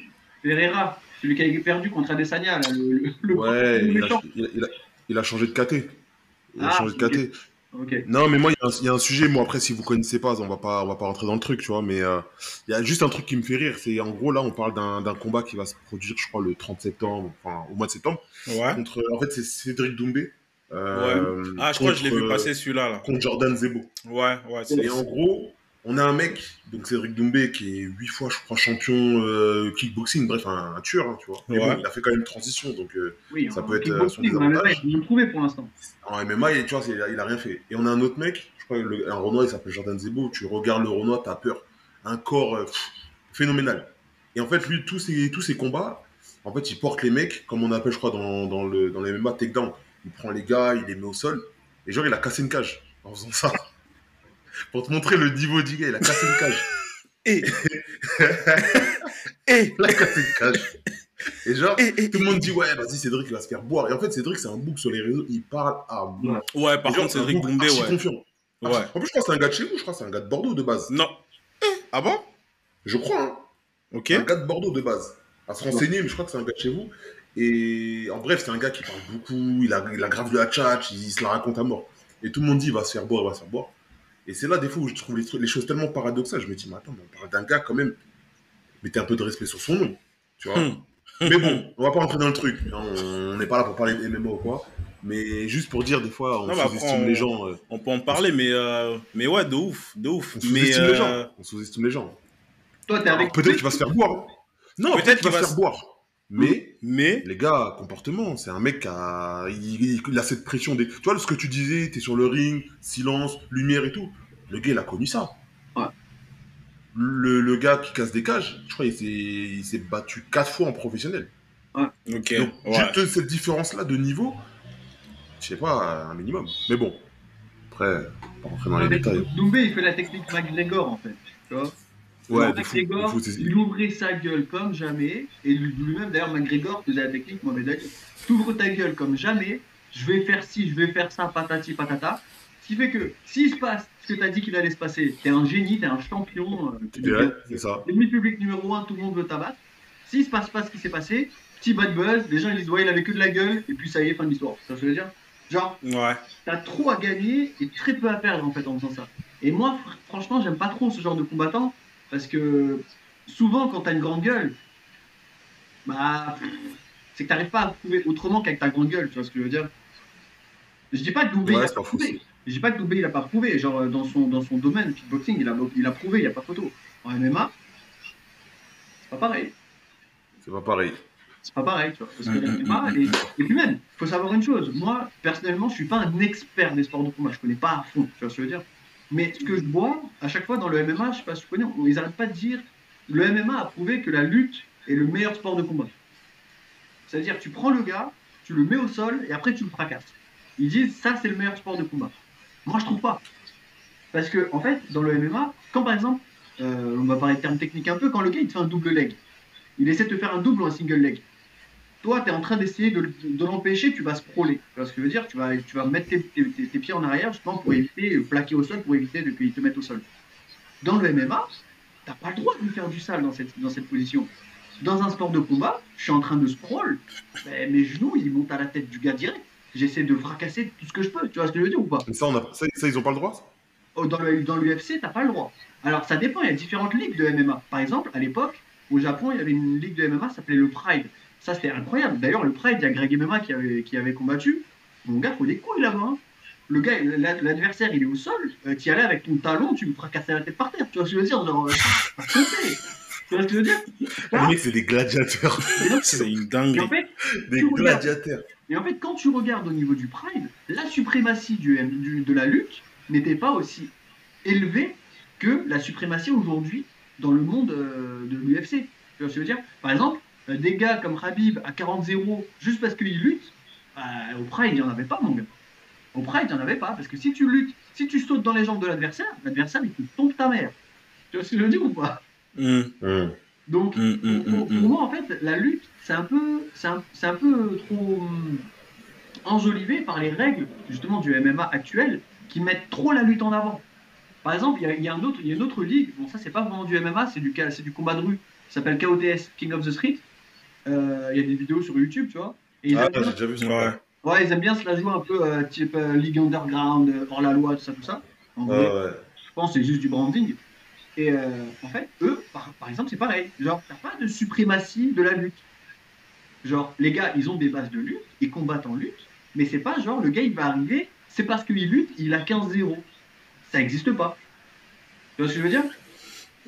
Pereira, celui qui a perdu contre Adesanya, là, le, le, le Ouais, le il a, il a- il a- il a changé de KT. Il a Ah, changé de ok. KT. Non, mais moi, il y a un- il y, a un sujet. Moi, après, si vous connaissez pas, on va pas, on va pas rentrer dans le truc, tu vois. Mais euh, il y a juste un truc qui me fait rire. C'est en gros, là, on parle d'un combat qui va se produire, je crois, le 30 septembre, enfin, au mois de septembre. Ouais. Contre, en fait, c'est Cédric Doumbé. euh, Ah, je crois que je l'ai vu passer celui-là, là. Contre Jordan Zebo. Ouais, ouais. Et en gros, on a un mec, donc Cédric Doumbé, qui est huit fois, je crois, champion euh, kickboxing, bref, un, un tueur, hein, tu vois. Mais Ouais. bon, il a fait quand même une transition, donc euh, Oui, Ça peut être, euh, son désavantage. ils l'ont trouvé pour l'instant. en MMA, il, tu vois, il a, il a rien fait. Et on a un autre mec, je crois, le- un Renoir, il s'appelle Jordan Zebo. Tu regardes le Renoir, t'as peur. Un corps euh, pff, phénoménal. Et en fait, lui, tous ses, tous ses combats, en fait, il porte les mecs, comme on appelle, je crois, dans, dans, le, dans les MMA, takedown. Il prend les gars, il les met au sol. Et genre, il a cassé une cage en faisant ça. Pour te montrer le niveau du gars, il a cassé une cage. [LAUGHS] Et. Et. [LAUGHS] Il a cassé une cage. Et genre, Et, et- tout le monde dit, ouais, vas-y, Cédric, il va se faire boire. Et en fait, Cédric, c'est un bouc sur les réseaux, il parle à mort. Ouais, par contre, c'est un Cédric archi ouais. confiant. Ouais. En plus, je crois que c'est un gars de chez vous, je crois que c'est un gars de Bordeaux de base. Non. Ah bon? Je crois, hein. Ok. Un gars de Bordeaux de base. À se renseigner, mais je crois que c'est un gars de chez vous. Et en bref, c'est un gars qui parle beaucoup, il a, il a grave de la tchatch, il, se la raconte à mort. Et tout le monde dit, il va se faire boire, il va se faire boire. Et c'est là, des fois, où je trouve les, trucs- les choses tellement paradoxales. Je me dis, mais attends, mais on parle d'un gars quand même. Mettez un peu de respect sur son nom. Tu vois Hmm. [LAUGHS] Mais bon, on va pas rentrer dans le truc. On n'est pas là pour parler de MMA ou quoi. Mais juste pour dire, des fois, on sous-estime les gens. euh, On peut en parler, mais, euh, mais ouais, de ouf, de ouf. on sous-estime les euh, gens. On sous-estime les gens. Toi, t'es avec. Peut-être qu'il va se faire boire. Non, Peut-être qu'il va se- faire boire. Mais mais les gars, comportement, c'est un mec qui a, il, a cette pression des. Tu vois ce que tu disais, t'es sur le ring, silence, lumière et tout. Le gars, il a connu ça. Ouais. Le, le gars qui casse des cages, je crois qu'il s'est- il s'est battu quatre fois en professionnel. Ok. Donc, ouais. juste cette différence-là de niveau, je sais pas, un minimum. Mais bon, après, pas rentrer dans les détails. Doumbé, il fait la technique McGregor, en fait. Tu vois Ouais, il McGregor, ouvrait sa gueule comme jamais. Et lui-même, d'ailleurs, McGregor faisait la technique Mohamed Ali. T'ouvres ta gueule comme jamais. Je vais faire ci, je vais faire ça, patati patata. Ce qui fait que s'il se passe ce que t'as dit qu'il allait se passer, t'es un génie, t'es un champion. euh, Tu c'est ça. L'ennemi public numéro 1, tout le monde veut t'abattre. S'il se passe pas ce qui s'est passé, petit bad buzz, les gens ils disent ouais, il avait que de la gueule, et puis ça y est, fin de l'histoire. Ça veut dire? Genre, Ouais. t'as trop à gagner et très peu à perdre en fait en faisant ça. Et moi, fr- franchement, j'aime pas trop ce genre de combattant parce que souvent, quand t'as une grande gueule, bah, c'est que t'arrives pas à prouver autrement qu'avec ta grande gueule, tu vois ce que je veux dire? Je dis pas que Ouais, il a pas prouvé. Je dis pas que Doumbé il a pas prouvé. Genre euh, dans son dans son domaine kickboxing, il a il a prouvé, il y a pas photo. En MMA, c'est pas pareil. C'est pas pareil. C'est pas pareil, tu vois. Parce que Mm, la mm, MMA, mm, et, et puis même, faut savoir une chose. Moi, personnellement, je suis pas un expert des sports de combat. Je connais pas à fond, tu vois ce que je veux dire? Mais ce que je vois, à chaque fois dans le MMA, je sais pas si tu connais, on- ils arrêtent pas de dire le MMA a prouvé que la lutte est le meilleur sport de combat. C'est-à-dire, tu prends le gars, tu le mets au sol et après tu le fracasses. Ils disent ça, c'est le meilleur sport de combat. Moi, je trouve pas. Parce que, en fait, dans le MMA, quand par exemple, euh, on va parler de termes techniques un peu, quand le gars il te fait un double leg, il essaie de te faire un double ou un single leg. Toi, tu es en train d'essayer de, de l'empêcher, tu vas scroller. Tu vois ce que je veux dire? Tu vas, tu vas mettre tes, tes- tes- tes pieds en arrière justement pour éviter, euh, plaquer au sol, pour éviter qu'ils te mettent au sol. Dans le MMA, t'as pas le droit de lui faire du sale dans cette, dans cette position. Dans un sport de combat, je suis en train de scroll, ben, mes genoux ils montent à la tête du gars direct. J'essaie de fracasser tout ce que je peux, tu vois ce que je veux dire ou pas? Mais ça, on a... ça, ça, ils ont pas le droit Oh, dans le- dans l'UFC, t'as pas le droit. Alors ça dépend, il y a différentes ligues de MMA. Par exemple, à l'époque, au Japon, il y avait une ligue de MMA, ça s'appelait le Pride. Ça c'était incroyable. D'ailleurs, le Pride, il y a Greg MMA qui avait, qui avait combattu. Mon gars, faut des couilles là-bas. hein. Le gars, la- l'adversaire, il est au sol. Euh, tu y allais avec ton talon, tu me fracassais la tête par terre. Tu vois ce que je veux dire Genre, euh. Tu vois ce que je veux dire? Les mecs, c'est des gladiateurs. [LAUGHS] C'est une en fait, Des gladiateurs. et en fait, quand tu regardes au niveau du Pride, la suprématie du, du- de la lutte n'était pas aussi élevée que la suprématie aujourd'hui dans le monde euh, de l'UFC. Tu vois ce que je veux dire? Par exemple, des gars comme Habib à 40-0 juste parce qu'il lutte, bah, au Pride, il n'y en avait pas, mon gars. Au Pride, il n'y en avait pas. Parce que si tu luttes, si tu sautes dans les jambes de l'adversaire, l'adversaire, il te tombe ta mère. Tu vois ce que je veux dire ou pas? Hum. Donc, hum, hum, pour, pour moi, en fait, la lutte, c'est un peu, c'est un, un peu trop hum, enjolivé par les règles justement du MMA actuel qui mettent trop la lutte en avant. Par exemple, il y a, il y a un autre, il y a une autre ligue. Bon, ça, c'est pas vraiment du MMA, c'est du, du combat de rue. Ça s'appelle KOTS, King of the Street. Euh, Il y a des vidéos sur YouTube, tu vois. Et ils, Ah, aiment bien, j'ai déjà vu ça. Ouais. ouais, ils aiment bien se la jouer un peu euh, type euh, ligue underground, hors la loi, tout ça, tout ça. En Ouais, je pense que c'est juste du branding. Et euh, en fait, eux, par, par exemple, c'est pareil. Genre, t'as pas de suprématie de la lutte. Genre, les gars, ils ont des bases de lutte, ils combattent en lutte, mais c'est pas genre, le gars, il va arriver, c'est parce qu'il lutte, il a 15-0. Ça existe pas. Tu vois ce que je veux dire?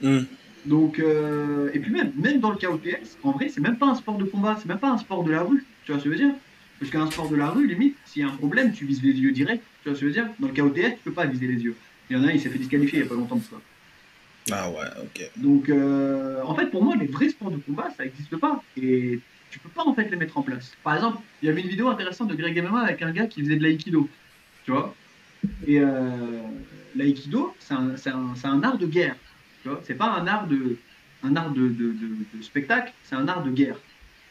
Hum. Donc, euh, et puis même, même dans le KOTS, en vrai, c'est même pas un sport de combat, c'est même pas un sport de la rue. Tu vois ce que je veux dire? Parce qu'un sport de la rue, limite, s'il y a un problème, tu vises les yeux direct. Tu vois ce que je veux dire? Dans le KOTS, tu peux pas viser les yeux. Il y en a un, il s'est fait disqualifier il y a pas longtemps pour ça. Ah ouais, ok. Donc, euh, en fait, pour moi, les vrais sports de combat, ça n'existe pas. Et tu peux pas, en fait, les mettre en place. Par exemple, il y avait une vidéo intéressante de Greg MMA avec un gars qui faisait de l'aïkido. Tu vois? Et euh, l'aïkido, c'est un, un art de guerre. C'est pas un art de, spectacle, c'est un art de guerre.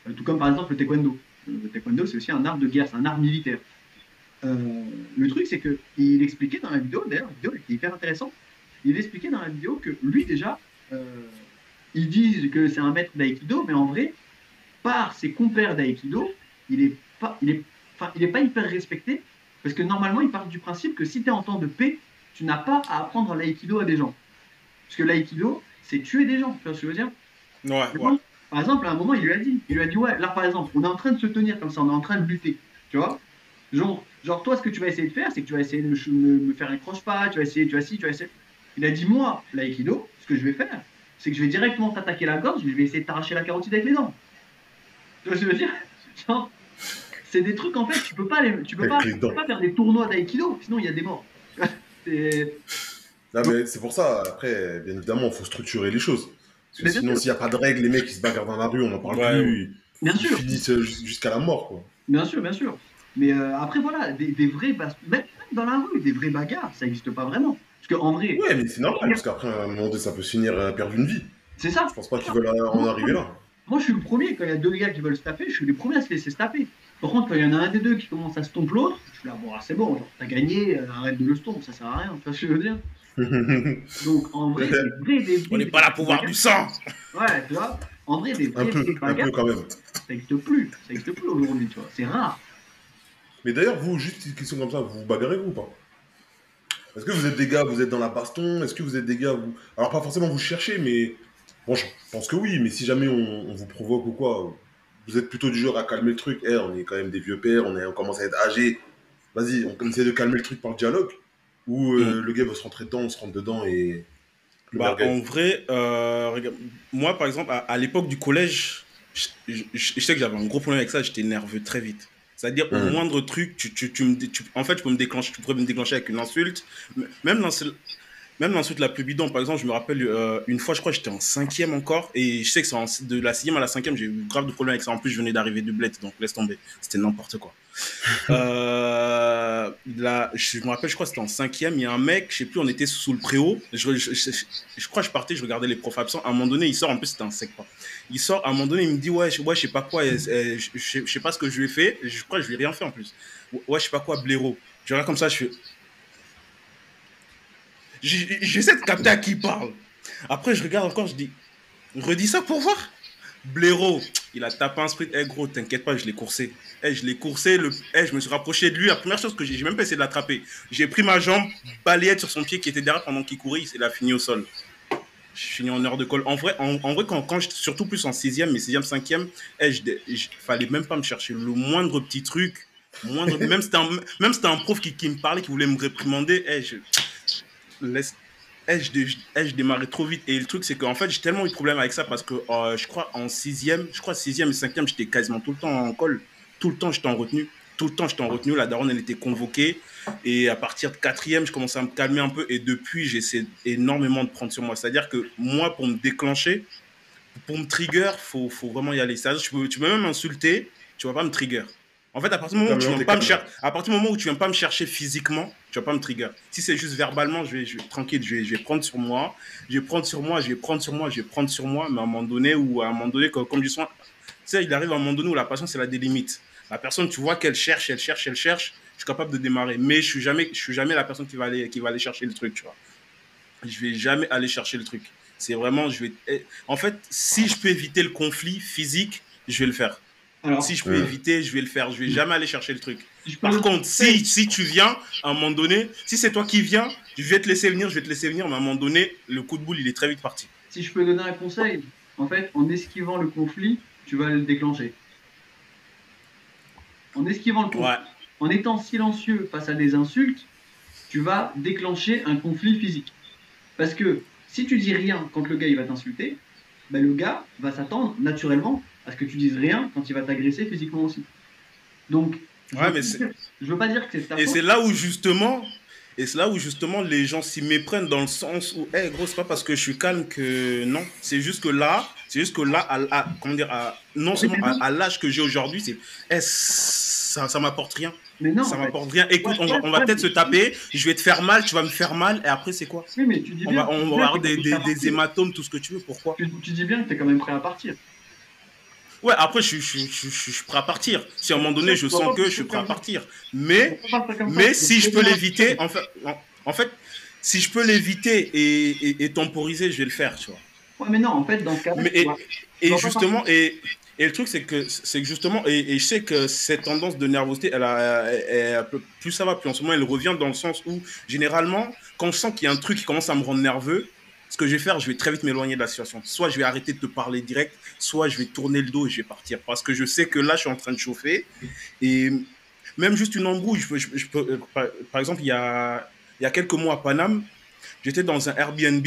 Euh, tout comme, par exemple, le taekwondo. Le taekwondo, c'est aussi un art de guerre, c'est un art militaire. Euh, le truc, c'est que il expliquait dans la vidéo, d'ailleurs, la vidéo était hyper intéressante, il expliquait dans la vidéo que lui, déjà, euh, ils disent que c'est un maître d'aïkido, mais en vrai, par ses compères d'aïkido, il est pas, il est, il est pas hyper respecté, parce que normalement, il part du principe que si tu es en temps de paix, tu n'as pas à apprendre l'aïkido à des gens. Parce que l'aïkido, c'est tuer des gens, tu vois ce que je veux dire? Ouais, Par exemple, à un moment, il lui a dit, il lui a dit, ouais, là, par exemple, on est en train de se tenir comme ça, on est en train de lutter, tu vois? Genre, genre, toi, ce que tu vas essayer de faire, c'est que tu vas essayer de me, faire un croche-pas, tu vas essayer, tu vas ci, tu vas essayer. Il a dit, moi, l'aïkido, ce que je vais faire, c'est que je vais directement t'attaquer la gorge, je vais essayer de t'arracher la carotide avec les dents. Tu vois ce que je veux dire? Genre, c'est des trucs, en fait, tu peux pas, les, tu peux pas, les tu peux dents. pas faire des tournois d'aïkido, sinon il y a des morts. [LAUGHS] C'est- Non, mais c'est pour ça, après, bien évidemment, il faut structurer les choses. Parce que Mais sinon, s'il n'y a pas de règles, les mecs qui se bagarrent dans la rue, on n'en parle Ouais, plus. Bien Ils sûr, finissent euh, jus- jusqu'à la mort, quoi. bien sûr, bien sûr. Mais euh, après, voilà, des, des vrais bas- même dans la rue, des vraies bagarres, ça n'existe pas vraiment. Parce qu'en vrai, Ouais, mais c'est normal, parce qu'après, à un moment donné, ça peut se finir à perdre une vie. c'est ça. Je pense pas qu'ils veulent en arriver là. Moi, je suis le premier, quand il y a deux gars qui veulent se taper, je suis les premiers à se laisser se taper. Par contre, quand il y en a un des deux qui commence à se tomber l'autre, je suis là, bon, ah, c'est bon, genre, t'as gagné, euh, arrête de le stomp, ça sert à rien, tu vois ce que je veux dire? Donc, en vrai, des vrais, des vrais. On n'est pas là pour voir du sang. Ouais, tu vois En vrai, des Un vrais, peu, vraies un peu quand même. ça n'existe plus. Ça n'existe plus aujourd'hui, tu vois. C'est rare. Mais d'ailleurs, vous, juste une question comme ça, vous vous bagarrez vous ou pas? Est-ce que vous êtes des gars, vous êtes dans la baston? Est-ce que vous êtes des gars, vous... Alors pas forcément vous cherchez, mais... Bon, je pense que oui, mais si jamais on, on vous provoque ou quoi, vous êtes plutôt du genre à calmer le truc. Eh, on est quand même des vieux pères, on, est, on commence à être âgés. Vas-y, on essaie de calmer le truc par le dialogue. Ou euh, le gars veut se rentrer dedans, on se rentre dedans et... Bah, en vrai, euh, regarde, moi par exemple, à, à l'époque du collège, je, je- je- je sais que j'avais un gros problème avec ça, j'étais nerveux très vite. C'est-à-dire, au Mhm. moindre truc, tu, tu, tu me, tu- en fait, tu peux me déclencher, tu pourrais me déclencher avec une insulte. Même l'insulte, même l'insulte la plus bidon, par exemple, je me rappelle euh, une fois, je crois que j'étais en cinquième encore, et je sais que en- de la sixième à la cinquième, j'ai eu grave de problèmes avec ça. En plus, je venais d'arriver de bled, donc laisse tomber. C'était n'importe quoi. [LAUGHS] Euh, là, je me rappelle, je crois que c'était en cinquième, il y a un mec, je sais plus, on était sous le préau. Je, je, je- je crois que je partais, je regardais les profs absents. À un moment donné, il sort, en plus c'était un sec pas. Il sort, à un moment donné, il me dit, ouais, je, ouais, je sais pas quoi, euh, euh, je, sais pas ce que je lui ai fait. Je crois que je lui ai rien fait en plus. Ouais, je sais pas quoi, blaireau. Je regarde comme ça, je fais. J'essaie de capter à qui il parle. Après, je regarde encore, je dis, redis ça pour voir. Blaireau, il a tapé un sprint. Eh gros, t'inquiète pas, je l'ai coursé. Eh, je l'ai coursé, le... eh, je me suis rapproché de lui. La première chose que j'ai, même pas essayé de l'attraper. J'ai pris ma jambe, balayette sur son pied qui était derrière pendant qu'il courait, il a fini au sol. Je suis fini en heure de colle. En vrai, en, vrai quand, quand surtout plus en 6ème, mais 6ème, 5ème, eh, je, fallait même pas me chercher le moindre petit truc. Même c'était un, c'était un prof qui, qui me parlait, qui voulait me réprimander. Eh, je, laisse, eh, je, dé- je démarrais trop vite. Et le truc, c'est qu'en fait, j'ai tellement eu de problèmes avec ça parce que euh, je crois en 6ème, je crois 6ème et 5ème, j'étais quasiment tout le temps en colle. Tout le temps, j'étais en retenue. Tout le temps, j'étais en retenue. La daronne, elle était convoquée. Et à partir de quatrième, je commençais à me calmer un peu. Et depuis, j'essaie énormément de prendre sur moi. C'est-à-dire que moi, pour me déclencher, pour me trigger, faut, faut vraiment y aller. Tu peux, tu peux même m'insulter, tu vas pas me trigger. En fait, à partir du moment où tu viens pas me calme. cher- à partir du moment où tu viens pas me chercher physiquement, tu vas pas me trigger. Si c'est juste verbalement, je vais, je tranquille, je vais, je vais prendre sur moi, je vais prendre sur moi, je vais prendre sur moi, je vais prendre sur moi, mais à un moment donné, ou à un moment donné, comme, comme je souvent, tu sais, il arrive à un moment donné où la passion, c'est la des limites. La personne, tu vois qu'elle cherche, elle cherche, elle cherche, je suis capable de démarrer, mais je suis jamais, je suis jamais la personne qui va aller, qui va aller chercher le truc, tu vois. Je vais jamais aller chercher le truc. C'est vraiment, je vais, eh, en fait, si je peux éviter le conflit physique, je vais le faire. Alors, Si je peux Ouais. éviter, je vais le faire. Je vais jamais aller chercher le truc. Par contre, si, si tu viens, à un moment donné, si c'est toi qui viens, je vais te laisser venir, je vais te laisser venir, mais à un moment donné, le coup de boule, il est très vite parti. si je peux donner un conseil, en fait, en esquivant le conflit, tu vas le déclencher. En esquivant le conflit, Ouais. en étant silencieux face à des insultes, tu vas déclencher un conflit physique. Parce que si tu dis rien quand le gars il va t'insulter, ben le gars va s'attendre naturellement à ce que tu dises rien quand il va t'agresser physiquement aussi. Donc, je Ouais, veux mais pas dire- je veux pas dire que c'est Et c'est là où justement, et c'est là où justement les gens s'y méprennent dans le sens où, hé gros, c'est pas parce que je suis calme que non. C'est juste que là, c'est juste que là, à, à- comment dire, à- non seulement à, à l'âge que j'ai aujourd'hui, c'est, eh, ça, ça m'apporte rien. Mais non, ça m'apporte rien. Écoute, on va, on va peut-être se taper, je vais te faire mal, tu vas me faire mal, et après c'est quoi? Oui, mais tu dis On bien. va, on tu va avoir des, des, hématomes, tout ce que tu veux. Pourquoi? Tu, tu dis bien que t'es quand même prêt à partir. Ouais, après, je, suis- je, je, je suis prêt à partir. Si à un moment donné, je sens que je suis prêt à partir. Mais, mais si je peux l'éviter, en fait, en, fait, si je peux l'éviter et, et, et temporiser, je vais le faire, tu vois. Ouais, mais non, en fait, dans ce tu et- Et justement, et, et le truc, c'est que, c'est que justement, et, et je sais que cette tendance de nervosité, elle a, elle- elle- elle- plus ça va, plus en ce moment, elle revient dans le sens où, généralement, quand je sens qu'il y a un truc qui commence à me rendre nerveux, ce que je vais faire, je vais très vite m'éloigner de la situation. Soit je vais arrêter de te parler direct, soit je vais tourner le dos et je vais partir. Parce que je sais que là, je suis en train de chauffer. Et même juste une embrouille, je euh, par, par exemple, il y a, il y a quelques mois à Paname, j'étais dans un Airbnb,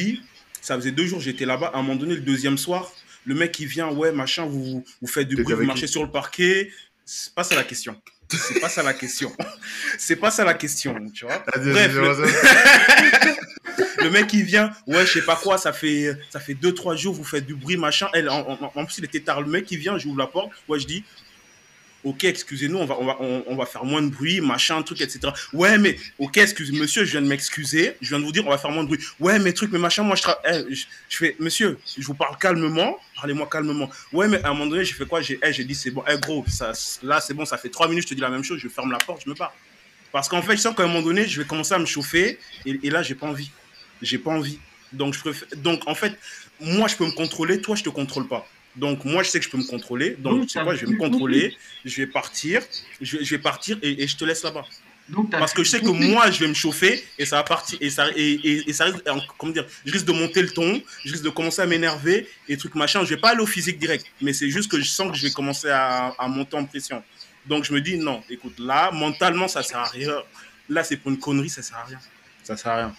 ça faisait deux jours, j'étais là-bas. À un moment donné, le deuxième soir, le mec, il vient, ouais, machin, vous, vous faites du bruit, vous marchez sur le parquet. C'est pas ça la question. C'est pas ça la question. [LAUGHS] C'est pas ça la question, tu vois. Bref, [LAUGHS] le mec il vient, ouais, je sais pas quoi, ça fait ça fait deux trois jours, vous faites du bruit, machin. Elle, en, en- en plus, il était tard. Le mec il vient, j'ouvre la porte, ouais, je dis, ok, excusez-nous, on va, on va, on, va faire moins de bruit, machin, truc, etc. Ouais, mais ok, excusez, monsieur, je viens de m'excuser, je viens de vous dire, on va faire moins de bruit. Ouais, mais truc, mais machin, moi je, eh, je, fais, monsieur, je vous parle calmement, parlez-moi calmement. Ouais, mais à un moment donné, j'ai fait quoi? J'ai, eh, j'ai dit, c'est bon, eh gros, ça, là c'est bon, ça fait trois minutes, je te dis la même chose, je ferme la porte, je me pars. Parce qu'en fait, je sens qu'à un moment donné, je vais commencer à me chauffer, et, et là, j'ai pas envie. J'ai pas envie. Donc, je préfère... Donc, en fait, moi, je peux me contrôler, toi, je te contrôle pas. Donc, moi, je sais que je peux me contrôler. Donc, tu sais quoi, je vais me contrôler, je vais partir, je vais, je vais partir et, et je te laisse là-bas. Parce que je sais que moi, je vais me chauffer et ça va partir. Et ça, et, et, et ça risque, en- comment dire, je risque de monter le ton, je risque de commencer à m'énerver et trucs machin. Je vais pas aller au physique direct, mais c'est juste que je sens que je vais commencer à, à monter en pression. Donc, je me dis, non, écoute, là, mentalement, ça sert à rien. Là, c'est pour une connerie, ça sert à rien. Ça sert à rien.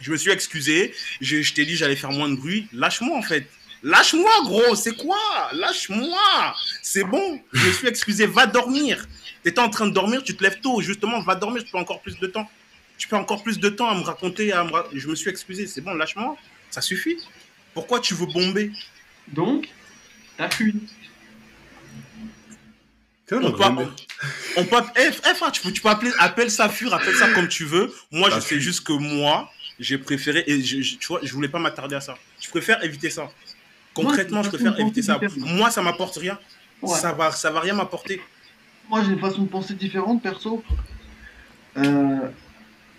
Je me suis excusé, je, je t'ai dit j'allais faire moins de bruit. Lâche-moi en fait. Lâche-moi gros, c'est quoi? Lâche-moi. C'est bon, je me suis excusé, va dormir. T'étais en train de dormir, tu te lèves tôt, justement, va dormir, tu peux encore plus de temps. Tu peux encore plus de temps à me raconter, à me ra- je me suis excusé, c'est bon, lâche-moi, ça suffit. Pourquoi tu veux bomber? Donc, t'as fui. On peut, on peut, eh, frère, tu peux, tu peux appeler, appelle ça fuir, appelle ça comme tu veux. Moi, je sais juste que moi, j'ai préféré, et je, je- tu vois, je voulais pas m'attarder à ça. Je préfère éviter ça. Concrètement, Moi, je préfère éviter ça. différente. Moi, ça m'apporte rien. Ouais. Ça va, ça va rien m'apporter. Moi, j'ai une façon de penser différente, perso. Euh,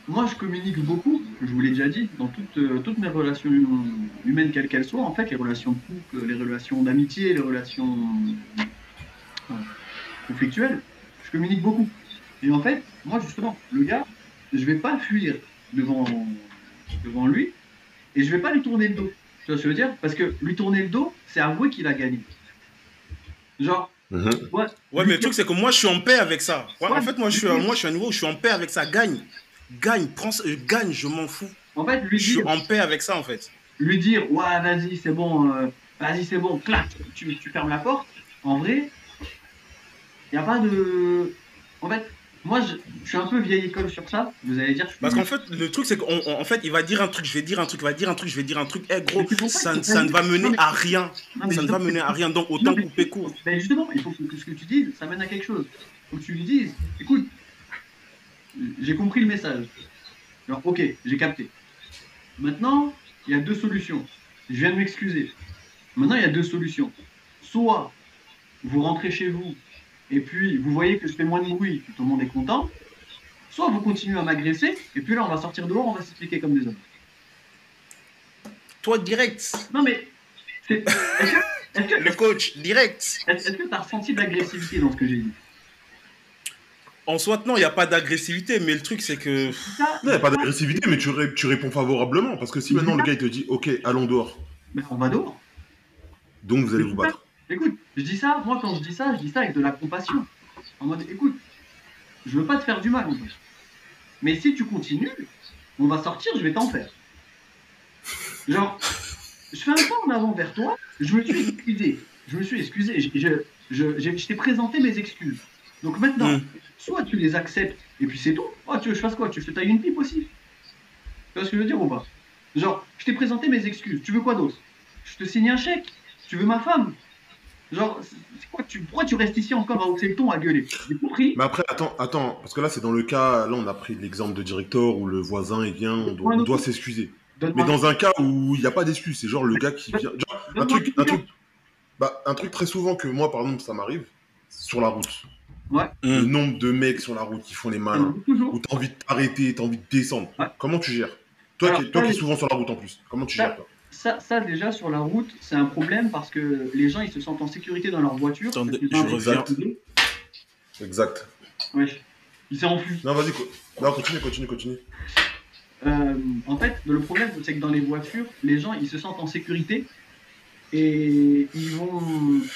moi, je communique beaucoup, je vous l'ai déjà dit, dans toutes, euh, toutes mes relations humaines, quelles qu'elles soient. En fait, les relations de couple, les relations d'amitié, les relations euh, conflictuelles, je communique beaucoup. Et en fait, moi, justement, le gars, je vais pas fuir devant, devant lui et je vais pas lui tourner le dos. Tu vois ce que je veux dire Parce que lui tourner le dos, c'est avouer qu'il a gagné. Genre, Mhm. ouais, Ouais, mais le truc, c'est que moi, je suis en paix avec ça. Ouais, Ouais. en fait, moi je, suis, à- moi, je suis à où je suis en paix avec ça. Gagne. Gagne. Prends, ça- euh, gagne, je m'en fous. En fait, lui Je suis dire, en paix avec ça, en fait. lui dire ouais, vas-y, c'est bon, euh, vas-y, c'est bon, clac, tu, tu fermes la porte. En vrai, il n'y a pas de. En fait, moi, je, je suis un peu vieille école sur ça. Vous allez dire. Parce qu'en fait, le truc, c'est qu'en fait, il va dire un truc, je vais dire un truc, il va dire un truc, je vais dire un truc. Eh, gros, Mais c'est pour ça ça, ne- faut ça ne va mener mais- à rien. Non, mais Ça ne va mener à rien. Donc, autant mais- couper court. Ben justement, il faut que, ce que tu dises, ça mène à quelque chose. Il faut que tu lui dises, écoute, j'ai compris le message. Alors, ok, j'ai capté. Maintenant, il y a deux solutions. Je viens de m'excuser. Maintenant, il y a deux solutions. Soit vous rentrez chez vous et puis vous voyez que je fais moins de bruit, tout le monde est content. Soit vous continuez à m'agresser et puis là, on va sortir dehors, on va s'expliquer comme des hommes. Toi, direct. Non, mais c'est- est-ce que- est-ce que Le coach, direct. est-ce que tu as ressenti de l'agressivité dans ce que j'ai dit? En soit, non, il n'y a pas d'agressivité, mais le truc, c'est que. Ça, Non, il n'y a pas d'agressivité, mais tu, ré- tu réponds favorablement. Parce que si maintenant le gars il te dit, ok, allons dehors, ben, on va dehors. donc vous allez vous battre. Écoute, je dis ça, moi quand je dis ça, je dis ça avec de la compassion. En mode, écoute, je veux pas te faire du mal en fait. Mais si tu continues, on va sortir, je vais t'en faire. Genre, je fais un pas en avant vers toi, je me suis excusé. Je me suis excusé, je, je, je, je- je t'ai présenté mes excuses. Donc maintenant, Mm. soit tu les acceptes et puis c'est tout. Oh, tu veux que je fasse quoi? Tu veux que je te taille une pipe aussi? Tu vois ce que je veux dire ou pas? Genre, je t'ai présenté mes excuses, tu veux quoi d'autre? Je te signe un chèque Tu veux ma femme? Genre, quoi tu, pourquoi tu restes ici encore à hausser le ton, à gueuler? J'ai compris. Mais après, attends, attends, parce que là c'est dans le cas, là on a pris l'exemple de directeur où le voisin il vient, on doit, s'excuser. Mais dans un cas où il n'y a pas d'excuse, c'est genre le gars qui vient. Genre, un truc, un truc, bah, un truc très souvent que moi par exemple ça m'arrive, sur la route. Le Hum. nombre de mecs sur la route qui font les malins, où t'as envie de t'arrêter, t'as envie de descendre. Ouais. Comment tu gères? Toi, Alors, qui, toi qui es souvent sur la route en plus, comment tu Ça- gères toi? Ça, ça, déjà, sur la route, c'est un problème parce que les gens, ils se sentent en sécurité dans leur voiture. Attendez, je reviens. Exact. Wesh. Il s'est enfui. Non, vas-y, co- non, continue, continue, continue. Euh, en fait, le problème, c'est que dans les voitures, les gens, ils se sentent en sécurité et ils vont,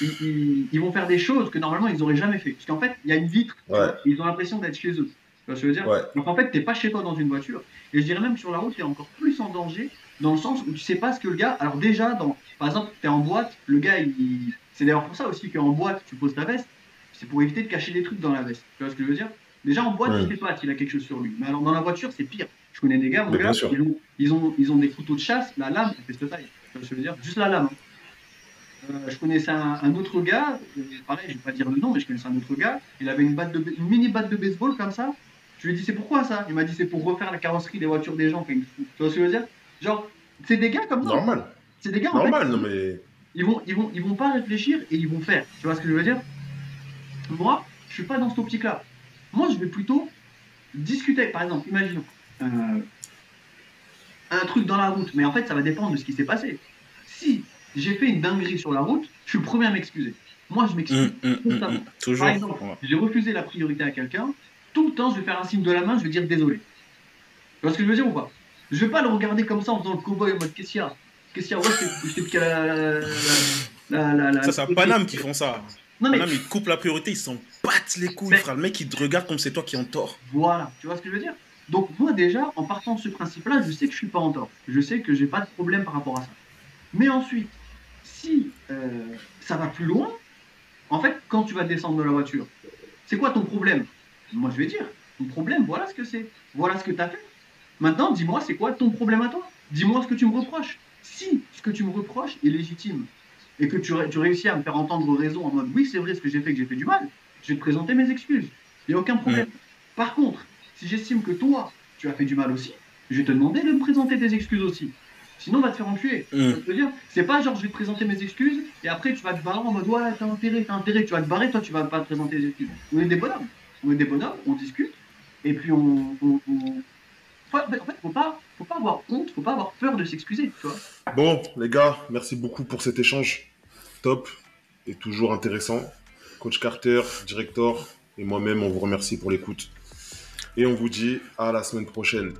ils, ils- ils vont faire des choses que normalement, ils n'auraient jamais fait. Parce qu'en fait, il y a une vitre, Ouais. vois, ils ont l'impression d'être chez eux. Tu vois ce que je veux dire Ouais. Donc en fait, t'es pas chez toi dans une voiture. Et je dirais même que sur la route, t'es encore plus en danger dans le sens où tu sais pas ce que le gars. Alors déjà, dans, par exemple, t'es en boîte, le gars, il, c'est d'ailleurs pour ça aussi qu'en boîte, tu poses ta veste. c'est pour éviter de cacher des trucs dans la veste. Tu vois ce que je veux dire? Déjà en boîte, Ouais. je sais pas s'il a quelque chose sur lui. Mais alors dans la voiture, c'est pire. Je connais des gars, mon ils ont, ils, ont, ils ont des couteaux de chasse, la lame, elle fait cette taille. Tu vois ce que je veux dire? Juste la lame. hein. Euh, je connaissais un, un autre gars, euh, pareil, je vais pas dire le nom, mais je connaissais un autre gars. Il avait une, batte de, une mini batte de baseball comme ça. Je lui ai dit, c'est pourquoi ça? Il m'a dit, c'est pour refaire la carrosserie des voitures des gens. Tu vois ce que je veux dire? Genre, c'est des gars comme ça. Normal. C'est des gars en fait, Normal, non mais. ils vont, ils vont, ils vont pas réfléchir et ils vont faire. Tu vois ce que je veux dire? Moi, je suis pas dans cette optique-là. Moi, je vais plutôt discuter. Par exemple, imaginons euh, un truc dans la route, mais en fait, ça va dépendre de ce qui s'est passé. Si j'ai fait une dinguerie sur la route, je suis le premier à m'excuser. Moi, je m'excuse. Hum, hum, hum. Toujours. Par exemple, Ouais. j'ai refusé la priorité à quelqu'un, tout le temps, je vais faire un signe de la main, je vais dire désolé. Tu vois ce que je veux dire ou pas? Je vais pas le regarder comme ça en faisant le cowboy en mode qu'est-ce qu'il y a? Qu'est-ce qu'il y a? Ouais, je t'ai piqué la, la, la, la, la- Ça, c'est à Paname qui font ça. Non, mais Paname, ils coupent la priorité, ils s'en battent les couilles, Mais- frère. Le mec, il te regarde comme c'est toi qui es en tort. voilà, tu vois ce que je veux dire? Donc, moi, déjà, en partant de ce principe-là, je sais que je suis pas en tort. Je sais que j'ai pas de problème par rapport à ça. Mais ensuite, si euh, ça va plus loin, en fait, quand tu vas descendre de la voiture, c'est quoi ton problème? Moi, je vais dire, ton problème, voilà ce que c'est. Voilà ce que tu as fait. Maintenant, dis-moi, c'est quoi ton problème à toi? Dis-moi ce que tu me reproches. Si ce que tu me reproches est légitime et que tu, ré- tu réussis à me faire entendre raison en mode oui, c'est vrai ce que j'ai fait, que j'ai fait du mal, je vais te présenter mes excuses. Il n'y a aucun problème. Par contre, si j'estime que toi, tu as fait du mal aussi, je vais te demander de me présenter tes excuses aussi. Sinon, on va te faire enculer. Dire? C'est pas genre je vais te présenter mes excuses et après tu vas te barrer en mode ouais, t'as intérêt, t'as intérêt, tu vas te barrer, toi tu vas pas te présenter tes excuses. On est des bonhommes. On est des bonhommes, on discute et puis on. En fait, faut pas, faut pas avoir honte, faut pas avoir peur de s'excuser, tu vois. Bon, les gars, merci beaucoup pour cet échange. Top et toujours intéressant. Coach Carter, directeur et moi-même, on vous remercie pour l'écoute. Et on vous dit à la semaine prochaine.